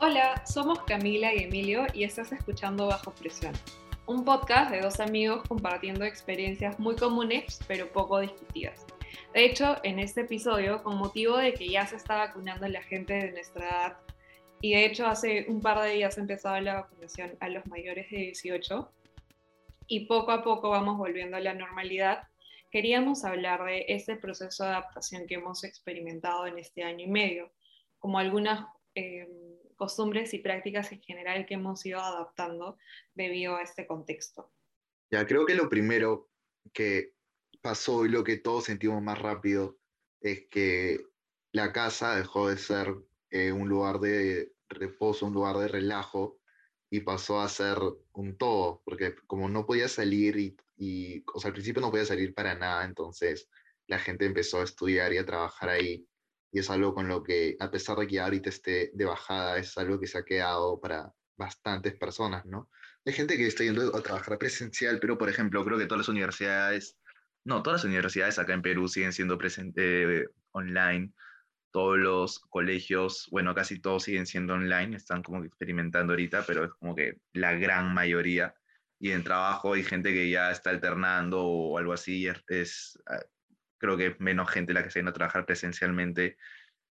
Hola, somos Camila y Emilio y estás escuchando Bajo Presión, un podcast de dos amigos compartiendo experiencias muy comunes pero poco discutidas. De hecho, en este episodio, con motivo de que ya se está vacunando la gente de nuestra edad, y de hecho hace un par de días ha empezado la vacunación a los mayores de 18, y poco a poco vamos volviendo a la normalidad, queríamos hablar de ese proceso de adaptación que hemos experimentado en este año y medio, como algunas eh, costumbres y prácticas en general que hemos ido adaptando debido a este contexto. Ya, creo que lo primero que pasó y lo que todos sentimos más rápido es que la casa dejó de ser eh, un lugar de reposo, un lugar de relajo y pasó a ser un todo, porque como no podía salir y, y, o sea, al principio no podía salir para nada, entonces la gente empezó a estudiar y a trabajar ahí y es algo con lo que, a pesar de que ahorita esté de bajada, es algo que se ha quedado para bastantes personas, ¿no? Hay gente que está yendo a trabajar presencial, pero por ejemplo, creo que todas las universidades, no, todas las universidades acá en Perú siguen siendo eh, online, todos los colegios, bueno, casi todos siguen siendo online, están como experimentando ahorita, pero es como que la gran mayoría. Y en trabajo hay gente que ya está alternando o algo así, es ah, creo que menos gente la que se viene a trabajar presencialmente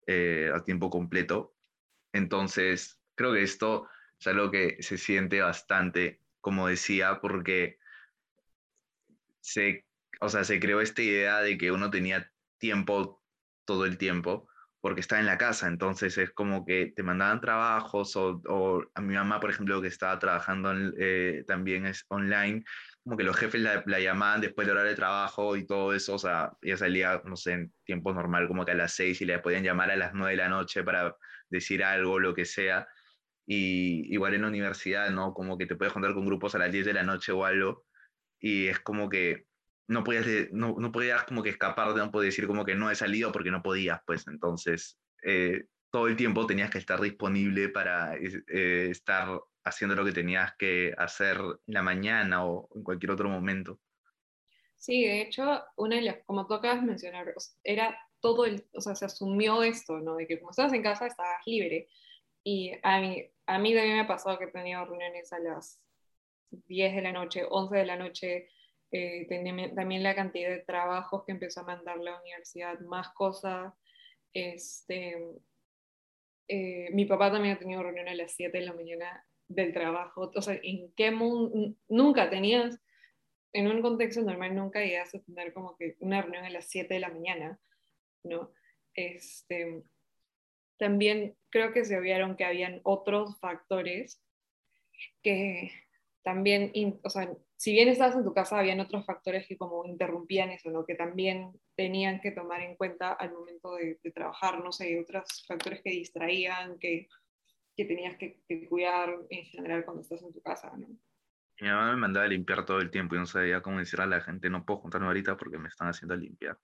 eh, a tiempo completo. Entonces, creo que esto es algo que se siente bastante, como decía, porque se, o sea, se creó esta idea de que uno tenía tiempo todo el tiempo porque está en la casa, entonces es como que te mandaban trabajos o, a mi mamá, por ejemplo, que estaba trabajando eh, también es online, como que los jefes la, llamaban después de hora de trabajo y todo eso, o sea, ella salía, no sé, en tiempo normal, como que a las seis y le podían llamar a las nueve de la noche para decir algo, lo que sea. Y igual en la universidad, ¿no? Como que te puedes juntar con grupos a las 10 de la noche o algo, y es como que no podías, no, no podías como que escapar, no podías decir como que no he salido porque no podías, pues entonces eh, todo el tiempo tenías que estar disponible para eh, estar haciendo lo que tenías que hacer en la mañana o en cualquier otro momento. Sí, de hecho, una de las, como tú acabas de mencionar, era todo el, o sea, se asumió esto, ¿no? De que como estabas en casa estabas libre. Y a mí, a mí también me ha pasado que he tenido reuniones a las 10 de la noche, 11 de la noche, eh, también la cantidad de trabajos que empezó a mandar la universidad, más cosas. Este, eh, mi papá también ha tenido reuniones a las 7 de la mañana del trabajo, o sea, ¿en qué mundo? Nunca tenías, en un contexto normal, nunca ibas a tener como que una reunión a las 7 de la mañana, ¿no? Este, también creo que se vieron que habían otros factores que también, o sea, si bien estabas en tu casa, habían otros factores que como interrumpían eso, ¿no? Que también tenían que tomar en cuenta al momento de, trabajar, no sé, otros factores que distraían, que que tenías que, cuidar en general cuando estás en tu casa, ¿no? Mi mamá me mandaba a limpiar todo el tiempo y no sabía cómo decir a la gente, no puedo juntarme ahorita porque me están haciendo limpiar.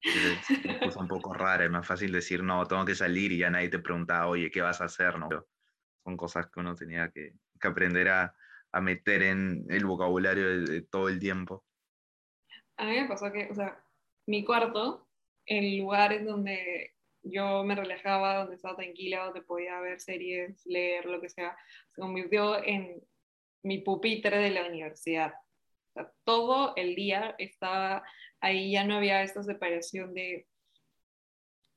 Es un poco rara, es más fácil decir, no, tengo que salir y ya nadie te preguntaba, oye, ¿qué vas a hacer? No, son cosas que uno tenía que, que aprender a, a, meter en el vocabulario de, de, todo el tiempo. A mí me pasó que, o sea, mi cuarto, el lugar en donde yo me relajaba, donde estaba tranquila, donde podía ver series, leer, lo que sea, se convirtió en mi pupitre de la universidad. todo el día estaba ahí, ya no había esta separación de,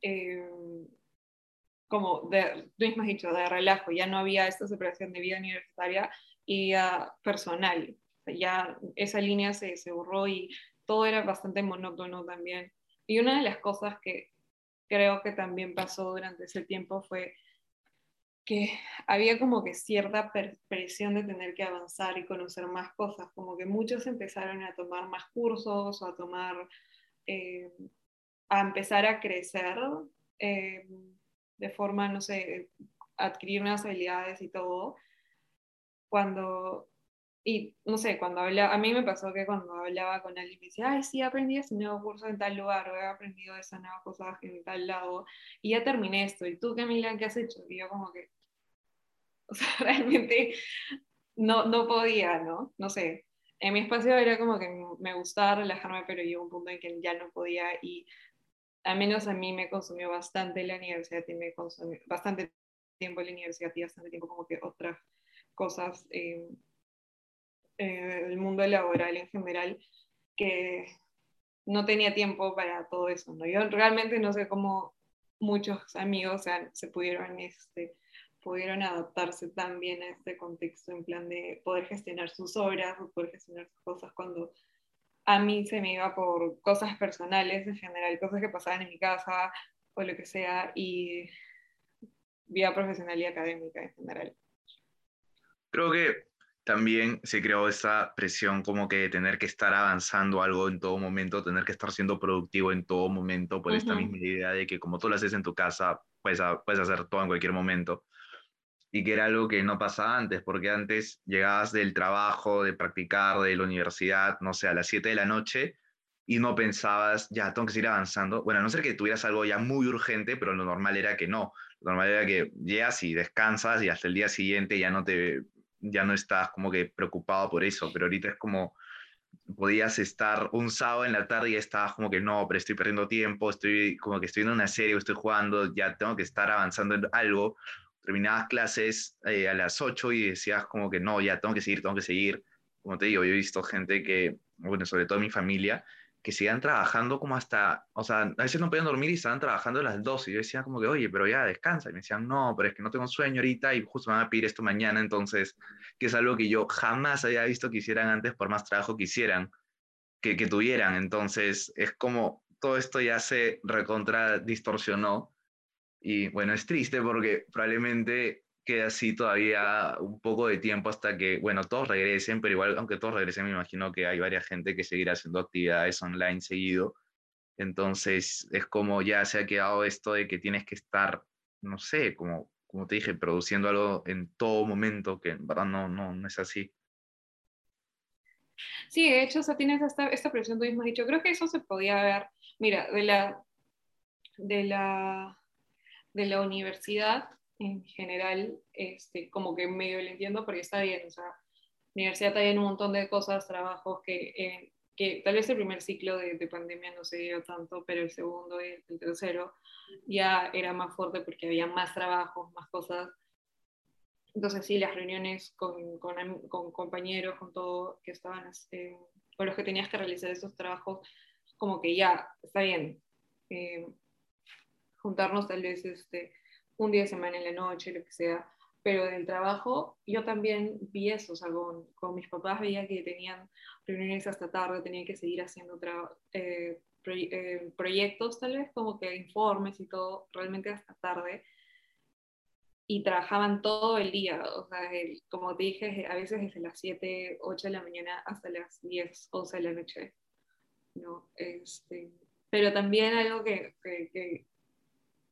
eh, como de, tú mismo has dicho, de relajo, ya no había esta separación de vida universitaria y vida personal. ya esa línea se, se borró y todo era bastante monótono también. Y una de las cosas que creo que también pasó durante ese tiempo fue que había como que cierta presión de tener que avanzar y conocer más cosas, como que muchos empezaron a tomar más cursos o a tomar, eh, a empezar a crecer eh, de forma, no sé, adquirir nuevas habilidades y todo, cuando y no sé, cuando hablaba, a mí me pasó que cuando hablaba con alguien me decía, ay, sí, aprendí ese nuevo curso en tal lugar, o he aprendido esa nueva cosa en tal lado, y ya terminé esto, ¿y tú, Camila, qué has hecho? Y yo como que, o sea, realmente no, no podía, ¿no? No sé, en mi espacio era como que me gustaba relajarme, pero llegó un punto en que ya no podía, y al menos a mí me consumió bastante la universidad y me consumió bastante tiempo la universidad y bastante tiempo como que otras cosas, eh, eh, el mundo laboral en general, que no tenía tiempo para todo eso. ¿no? Yo realmente no sé cómo muchos amigos se pudieron, este, pudieron adaptarse tan bien a este contexto en plan de poder gestionar sus horas o poder gestionar sus cosas cuando a mí se me iba por cosas personales en general, cosas que pasaban en mi casa o lo que sea, y vida profesional y académica en general. Creo que también se creó esa presión como que de tener que estar avanzando algo en todo momento, tener que estar siendo productivo en todo momento, por esta misma idea de que como tú lo haces en tu casa, puedes, puedes hacer todo en cualquier momento. Y que era algo que no pasaba antes, porque antes llegabas del trabajo, de practicar, de la universidad, no sé, a las 7 de la noche, y no pensabas, ya, tengo que seguir avanzando. Bueno, a no ser que tuvieras algo ya muy urgente, pero lo normal era que no. Lo normal era que llegas y descansas y hasta el día siguiente ya no te ya no estás como que preocupado por eso, pero ahorita es como podías estar un sábado en la tarde y estabas como que no, pero estoy perdiendo tiempo, estoy como que estoy viendo una serie estoy jugando, ya tengo que estar avanzando en algo. Terminabas clases eh, a las 8 y decías como que no, ya tengo que seguir, tengo que seguir. Como te digo, yo he visto gente que, bueno, sobre todo mi familia, que sigan trabajando como hasta, o sea, a veces no podían dormir y estaban trabajando a las 12 y yo decía como que, oye, pero ya descansa. Y me decían, no, pero es que no tengo sueño ahorita y justo me van a pedir esto mañana, entonces, que es algo que yo jamás había visto que hicieran antes por más trabajo que hicieran, que, que tuvieran. Entonces, es como todo esto ya se recontra distorsionó y bueno, es triste porque probablemente queda así todavía un poco de tiempo hasta que, bueno, todos regresen, pero igual, aunque todos regresen, me imagino que hay varias gente que seguirá haciendo actividades online seguido. Entonces, es como ya se ha quedado esto de que tienes que estar, no sé, como, como te dije, produciendo algo en todo momento, que en verdad no, no, no es así. Sí, de hecho, o sea, tienes esta, esta presión, tú mismo has dicho, creo que eso se podía ver, mira, de la, de la, de la universidad, en general, este, como que medio lo entiendo porque está bien, o sea, universidad hay un montón de cosas, trabajos que, eh, que tal vez el primer ciclo de, de, pandemia no se dio tanto, pero el segundo y el tercero ya era más fuerte porque había más trabajos, más cosas. Entonces sí, las reuniones con, con, con compañeros, con todo, que estaban, este, con los que tenías que realizar esos trabajos, como que ya, está bien. Eh, juntarnos tal vez este, un día de semana en la noche, lo que sea, pero del trabajo yo también vi eso, o sea, con, mis papás veía que tenían reuniones hasta tarde, tenían que seguir haciendo eh, eh, proyectos tal vez, como que informes y todo, realmente hasta tarde, y trabajaban todo el día, o sea, como te dije, a veces desde las 7, 8 de la mañana hasta las 10, 11 de la noche, ¿no? Este, pero también algo que, que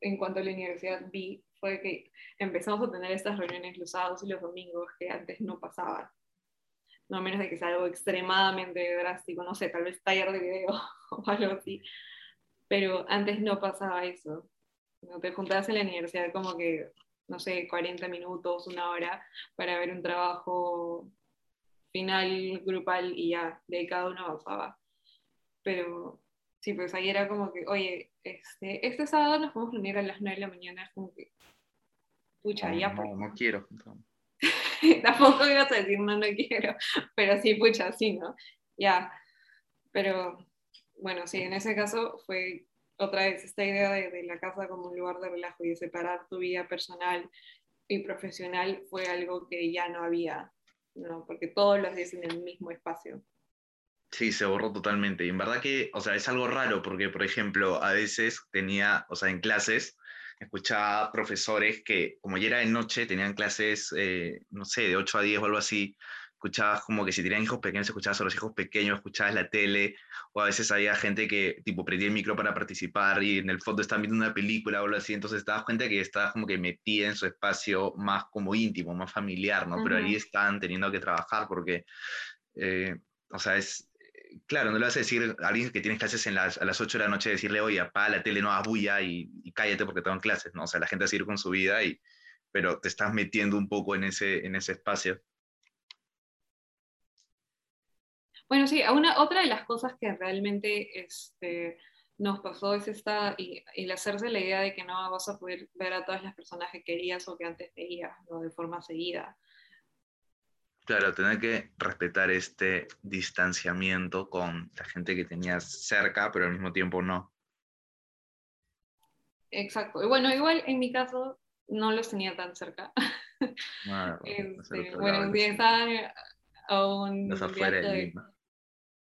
en cuanto a la universidad vi fue que empezamos a tener estas reuniones los sábados y los domingos que antes no pasaban. No menos de que sea algo extremadamente drástico, no sé, tal vez taller de video o algo así. Pero antes no pasaba eso. No te juntabas en la universidad como que, no sé, 40 minutos, una hora para ver un trabajo final grupal y ya, de cada uno avanzaba. Pero sí, pues ahí era como que, oye, este, este sábado nos vamos a reunir a las 9 de la mañana, como que, pucha, ya. Pues". No, no quiero. Tampoco ibas a decir no, no quiero, pero sí, pucha, sí, ¿no? Ya, pero bueno, sí, en ese caso fue otra vez esta idea de, de, la casa como un lugar de relajo y de separar tu vida personal y profesional fue algo que ya no había, ¿no? Porque todos los días en el mismo espacio. Sí, se borró totalmente. Y en verdad que, o sea, es algo raro porque, por ejemplo, a veces tenía, o sea, en clases, escuchaba profesores que, como ya era de noche, tenían clases, eh, no sé, de 8 a 10 o algo así, escuchabas como que si tenían hijos pequeños, escuchabas a los hijos pequeños, escuchabas la tele, o a veces había gente que, tipo, prendía el micro para participar y en el fondo estaban viendo una película o algo así, entonces te das cuenta que estabas como que metida en su espacio más como íntimo, más familiar, ¿no? Pero ahí están teniendo que trabajar porque, eh, o sea, es, claro, no le vas a decir a alguien que tienes clases en las, a las 8 de la noche, decirle, oye, apaga la tele, no hagas bulla y, cállate porque tengo clases, ¿no? O sea, la gente va a seguir con su vida, y, pero te estás metiendo un poco en ese, en ese espacio. Bueno, sí, una, otra de las cosas que realmente este, nos pasó es esta, y, el hacerse la idea de que no vas a poder ver a todas las personas que querías o que antes veías, ¿no? De forma seguida. Claro, tener que respetar este distanciamiento con la gente que tenías cerca, pero al mismo tiempo no. Exacto. Y bueno, igual en mi caso no los tenía tan cerca. Ah, este, bueno, un día estaban a un de,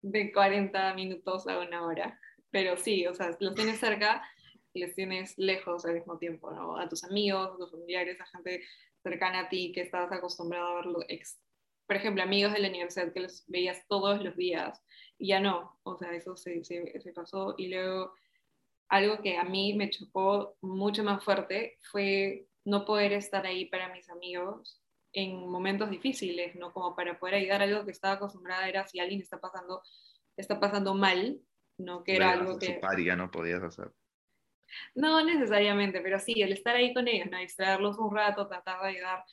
de 40 minutos a una hora. Pero sí, o sea, los tienes cerca y los tienes lejos al mismo tiempo, ¿no? A tus amigos, a tus familiares, a gente cercana a ti que estás acostumbrado a verlo. Por ejemplo, amigos de la universidad que los veías todos los días y ya no, o sea, eso se, se, se pasó. Y luego, algo que a mí me chocó mucho más fuerte fue no poder estar ahí para mis amigos en momentos difíciles, ¿no? Como para poder ayudar algo que estaba acostumbrada era si alguien está pasando, está pasando mal, ¿no? Que era algo que... Su no podías hacer. No necesariamente, pero sí, el estar ahí con ellos, ¿no? Distraerlos un rato, tratar de ayudar,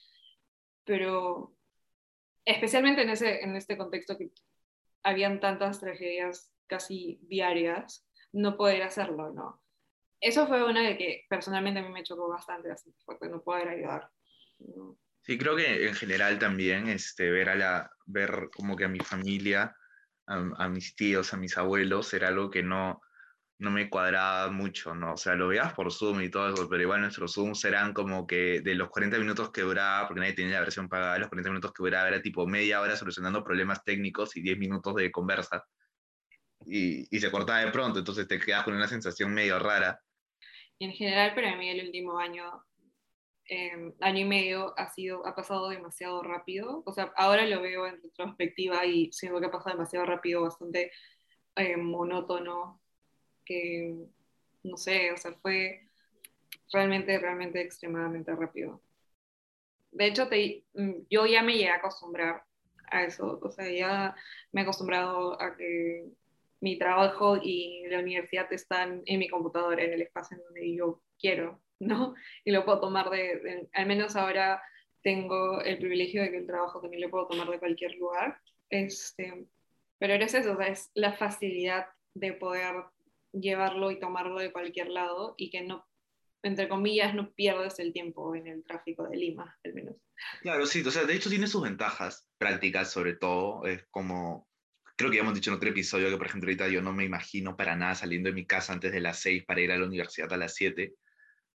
pero especialmente en, ese, en este contexto que habían tantas tragedias casi diarias, no poder hacerlo, ¿no? Eso fue una de que personalmente a mí me chocó bastante, así fuerte, no poder ayudar. Sí, creo que en general también este, ver, a la, ver como que a mi familia, a, mis tíos, a mis abuelos, era algo que no, no me cuadraba mucho, ¿no? O sea, lo veías por Zoom y todo eso, pero igual nuestros Zooms eran como que de los 40 minutos que duraba, porque nadie tenía la versión pagada, los 40 minutos que duraba era tipo media hora solucionando problemas técnicos y 10 minutos de conversa. Y, y se cortaba de pronto, entonces te quedas con una sensación medio rara. Y en general para mí el último año Em, año y medio ha, sido, ha pasado demasiado rápido. O sea, ahora lo veo en retrospectiva y siento que ha pasado demasiado rápido, bastante eh, monótono, que no sé, o sea, fue realmente, realmente extremadamente rápido. De hecho, te, mm, yo ya me llegué a acostumbrar a eso, o sea, ya me he acostumbrado a que mi trabajo y la universidad están en mi computadora, en el espacio en donde yo quiero. ¿no? Y lo puedo tomar de, al menos ahora tengo el privilegio de que el trabajo también lo puedo tomar de cualquier lugar. Este, pero eres eso, es la facilidad de poder llevarlo y tomarlo de cualquier lado y que no, entre comillas, no pierdes el tiempo en el tráfico de Lima, al menos. Claro, sí, o sea, de hecho tiene sus ventajas prácticas sobre todo, es como, creo que ya hemos dicho en otro episodio que, por ejemplo, ahorita yo no me imagino para nada saliendo de mi casa antes de las 6 para ir a la universidad a las 7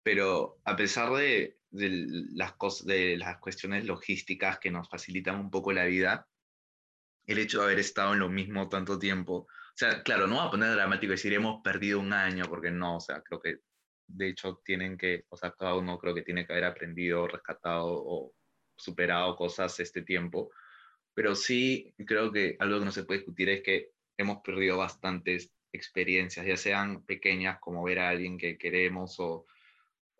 pero a pesar de, las de las cuestiones logísticas que nos facilitan un poco la vida, el hecho de haber estado en lo mismo tanto tiempo, o sea, claro, no voy a poner dramático decir hemos perdido un año, porque no, o sea, creo que de hecho tienen que, o sea, cada uno creo que tiene que haber aprendido, rescatado o superado cosas este tiempo, pero sí creo que algo que no se puede discutir es que hemos perdido bastantes experiencias, ya sean pequeñas como ver a alguien que queremos o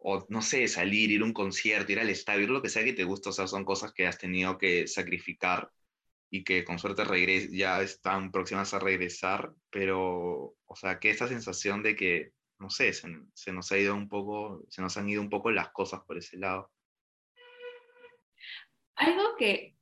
o no sé, salir, ir a un concierto, ir al estadio, lo que sea que te gusta, o sea, son cosas que has tenido que sacrificar y que con suerte regres ya están próximas a regresar, pero, o sea, que esta sensación de que, no sé, se, nos ha ido un poco, se nos han ido un poco las cosas por ese lado. Algo que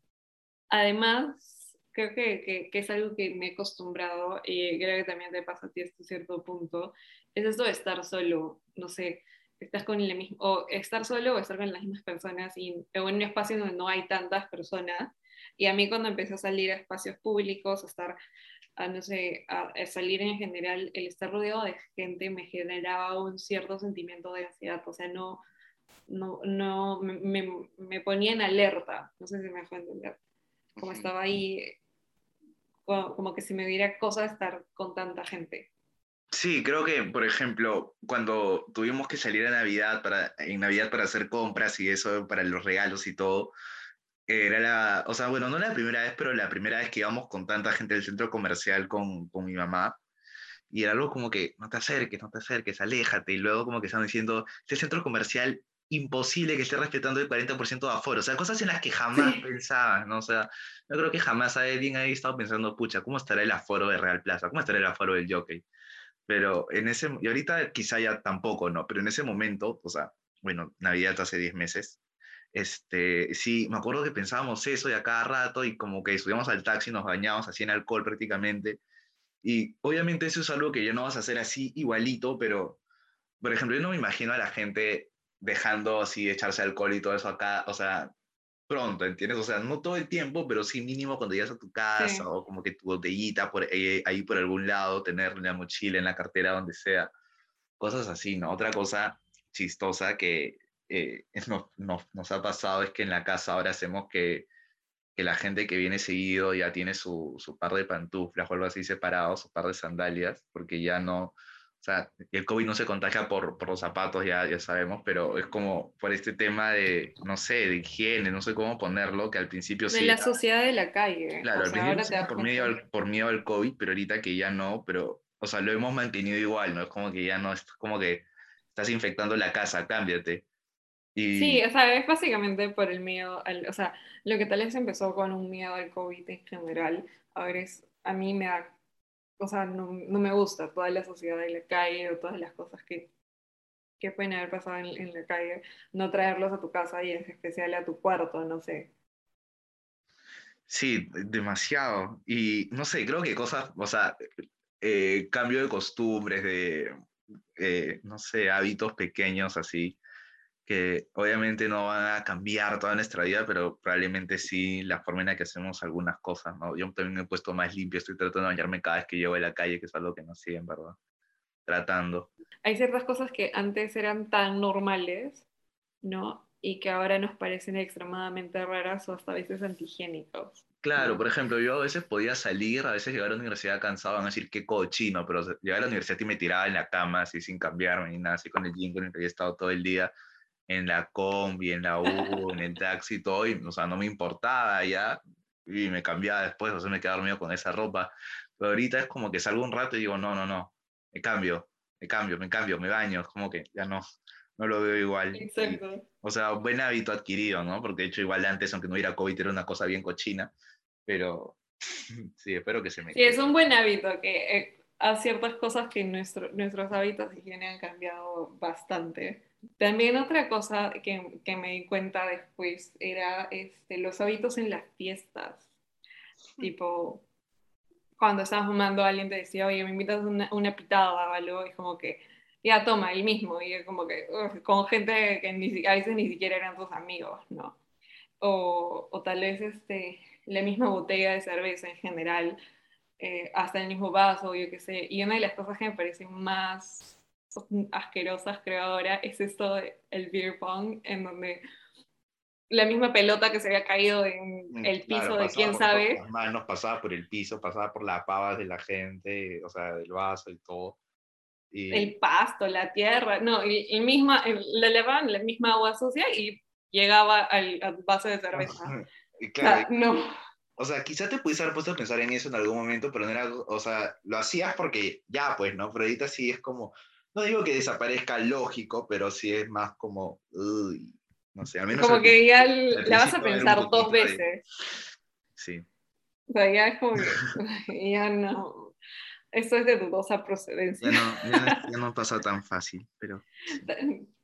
además creo que, que, es algo que me he acostumbrado y creo que también te pasa a ti hasta cierto punto, es esto de estar solo, no sé, estás con el mismo, o estar solo o estar con las mismas personas y en un espacio donde no hay tantas personas. Y a mí cuando empecé a salir a espacios públicos, a estar, a, no sé, a, salir en general, el estar rodeado de gente me generaba un cierto sentimiento de ansiedad, o sea, no, no, no me, me ponía en alerta, no sé si me dejó entender, como estaba ahí, como, como que si me diera cosa estar con tanta gente. Sí, creo que, por ejemplo, cuando tuvimos que salir a Navidad para, en Navidad para hacer compras y eso, para los regalos y todo, era la, o sea, bueno, no la primera vez, pero la primera vez que íbamos con tanta gente del centro comercial con, con mi mamá. Y era algo como que, no te acerques, no te acerques, aléjate. Y luego como que estaban diciendo, este centro comercial imposible que esté respetando el 40% de aforo. O sea, cosas en las que jamás pensaba, ¿no? O sea, yo creo que jamás alguien había estado pensando, pucha, ¿cómo estará el aforo de Real Plaza? ¿Cómo estará el aforo del Jockey? Pero en ese, y ahorita quizá ya tampoco, ¿no? Pero en ese momento, o sea, bueno, Navidad hace 10 meses, este, sí, me acuerdo que pensábamos eso y a cada rato y como que subíamos al taxi, nos bañábamos así en alcohol prácticamente Y obviamente eso es algo que ya no vas a hacer así igualito, pero, por ejemplo, yo no me imagino a la gente dejando así echarse alcohol y todo eso acá, o sea, pronto, ¿entiendes? O sea, no todo el tiempo, pero sí mínimo cuando llegas a tu casa o como que tu botellita por ahí, ahí, por algún lado, tener la mochila en la cartera, donde sea, cosas así, ¿no? Otra cosa chistosa que eh, nos, nos, nos, ha pasado es que en la casa ahora hacemos que, que la gente que viene seguido ya tiene su, su, par de pantuflas o algo así separados, su par de sandalias, porque ya no, o sea, el COVID no se contagia por, por los zapatos, ya, ya sabemos, pero es como por este tema de, no sé, de higiene, no sé cómo ponerlo, que al principio de sí. De la sociedad de la calle. Claro, al principio sí por, medio al, por miedo al COVID, pero ahorita que ya no, pero, o sea, lo hemos mantenido igual, ¿no? Es como que ya no, es como que estás infectando la casa, cámbiate. Y... Sí, o sea, es básicamente por el miedo, al, o sea, lo que tal vez empezó con un miedo al COVID en general, ahora es, a mí me da o sea, no, no, me gusta toda la sociedad de la calle o todas las cosas que, que pueden haber pasado en, en, la calle, no traerlos a tu casa y en especial a tu cuarto, no sé. Sí, demasiado. Y no sé, creo que cosas, o sea, eh, cambio de costumbres, de, eh, no sé, hábitos pequeños así, que obviamente no van a cambiar toda nuestra vida, pero probablemente sí la forma en la que hacemos algunas cosas, ¿no? Yo también me he puesto más limpio, estoy tratando de bañarme cada vez que llego a la calle, que es algo que no sigue, en verdad. Tratando. Hay ciertas cosas que antes eran tan normales, ¿no? Y que ahora nos parecen extremadamente raras o hasta a veces antihigiénicos. Claro, por ejemplo, yo a veces podía salir, a veces llegar a la universidad cansado, van a decir qué cochino, pero llegar a la universidad y me tiraba en la cama así sin cambiarme ni nada, así con el jean con el que había estado todo el día en la combi, en la U, en el taxi, todo, y, o sea, no me importaba ya, y me cambiaba después, o sea, me quedaba dormido con esa ropa, pero ahorita es como que salgo un rato y digo, no, no, no, me cambio, me cambio, me cambio, me baño, es como que ya no, no lo veo igual. Exacto. Y, o sea, buen hábito adquirido, ¿no? Porque de hecho igual antes, aunque no hubiera COVID, era una cosa bien cochina, pero sí, espero que se me... Sí, es un buen hábito que... Eh, a ciertas cosas que nuestro, nuestros hábitos de higiene han cambiado bastante. También otra cosa que, que, me di cuenta después era este, los hábitos en las fiestas. Tipo, cuando estabas fumando, alguien te decía, oye, me invitas una, una pitada o algo, y como que, ya toma, el mismo, y como que, uf, con gente que ni, a veces ni siquiera eran tus amigos, ¿no? O, o tal vez este, la misma botella de cerveza en general, eh, hasta el mismo vaso, yo qué sé. Y una de las cosas que me parecen más asquerosas, creo ahora, es esto del beer pong, en donde la misma pelota que se había caído en el piso claro, de quién sabe. Las manos pasaba por el piso, pasaba por las pavas de la gente, o sea, del vaso y todo. Y... El pasto, la tierra, no, el, el misma, le lavaban la misma agua sucia y llegaba al, al vaso de cerveza. y claro, o sea, no. O sea, quizá te pudiste haber puesto a pensar en eso en algún momento, pero no era, o sea, lo hacías porque ya, pues, ¿no? Pero ahorita sí es como, no digo que desaparezca lógico, pero sí es más como, uy, no sé, al menos... Como que ya la vas a pensar dos veces. De... Sí. O sea, ya es como que, ya no, esto es de dudosa procedencia. Ya no, ya no, ya no pasa tan fácil, pero... Sí.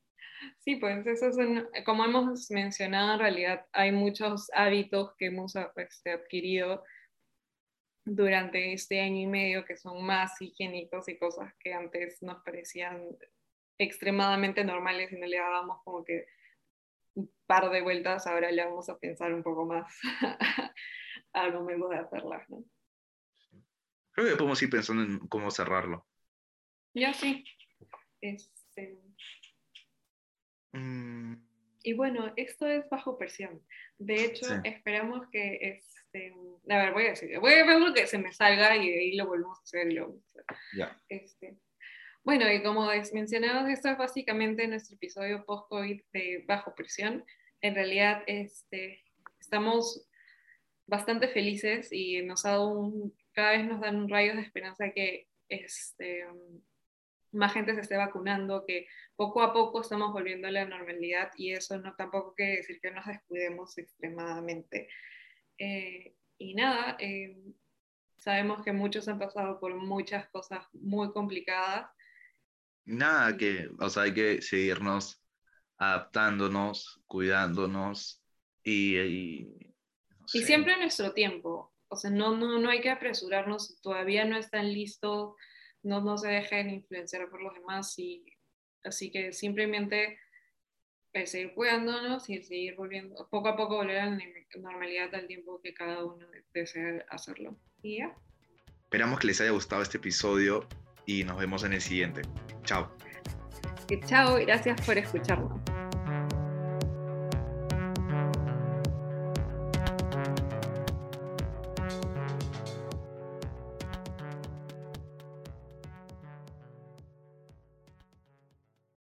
Sí, pues eso es un, como hemos mencionado, en realidad hay muchos hábitos que hemos este, adquirido durante este año y medio que son más higiénicos y cosas que antes nos parecían extremadamente normales y no le dábamos como que un par de vueltas, ahora le vamos a pensar un poco más al momento de hacerlas, ¿no? Creo que podemos ir pensando en cómo cerrarlo. Ya sí. Este... Mm. Y bueno, esto es bajo presión. De hecho, sí. esperamos que, este, a ver, voy a decir, voy a ver lo que se me salga y de ahí lo volvemos a hacer. Lo, yeah. este, bueno, y como mencionamos, esto es básicamente nuestro episodio post-COVID de bajo presión. En realidad, este, estamos bastante felices y nos ha dado un, cada vez nos dan un rayo de esperanza que este, más gente se esté vacunando, que poco a poco estamos volviendo a la normalidad y eso no tampoco quiere decir que nos descuidemos extremadamente. Eh, y nada, eh, sabemos que muchos han pasado por muchas cosas muy complicadas. Nada, que, o sea, hay que seguirnos adaptándonos, cuidándonos y... y, no sé. y siempre en nuestro tiempo. o sea, no, no, no hay que apresurarnos, todavía no están listos, no, no se dejen influenciar por los demás, y, así que simplemente seguir cuidándonos y seguir volviendo, poco a poco volver a la normalidad al tiempo que cada uno desee hacerlo. Y ya. Esperamos que les haya gustado este episodio y nos vemos en el siguiente. Chao. Chao, gracias por escucharnos.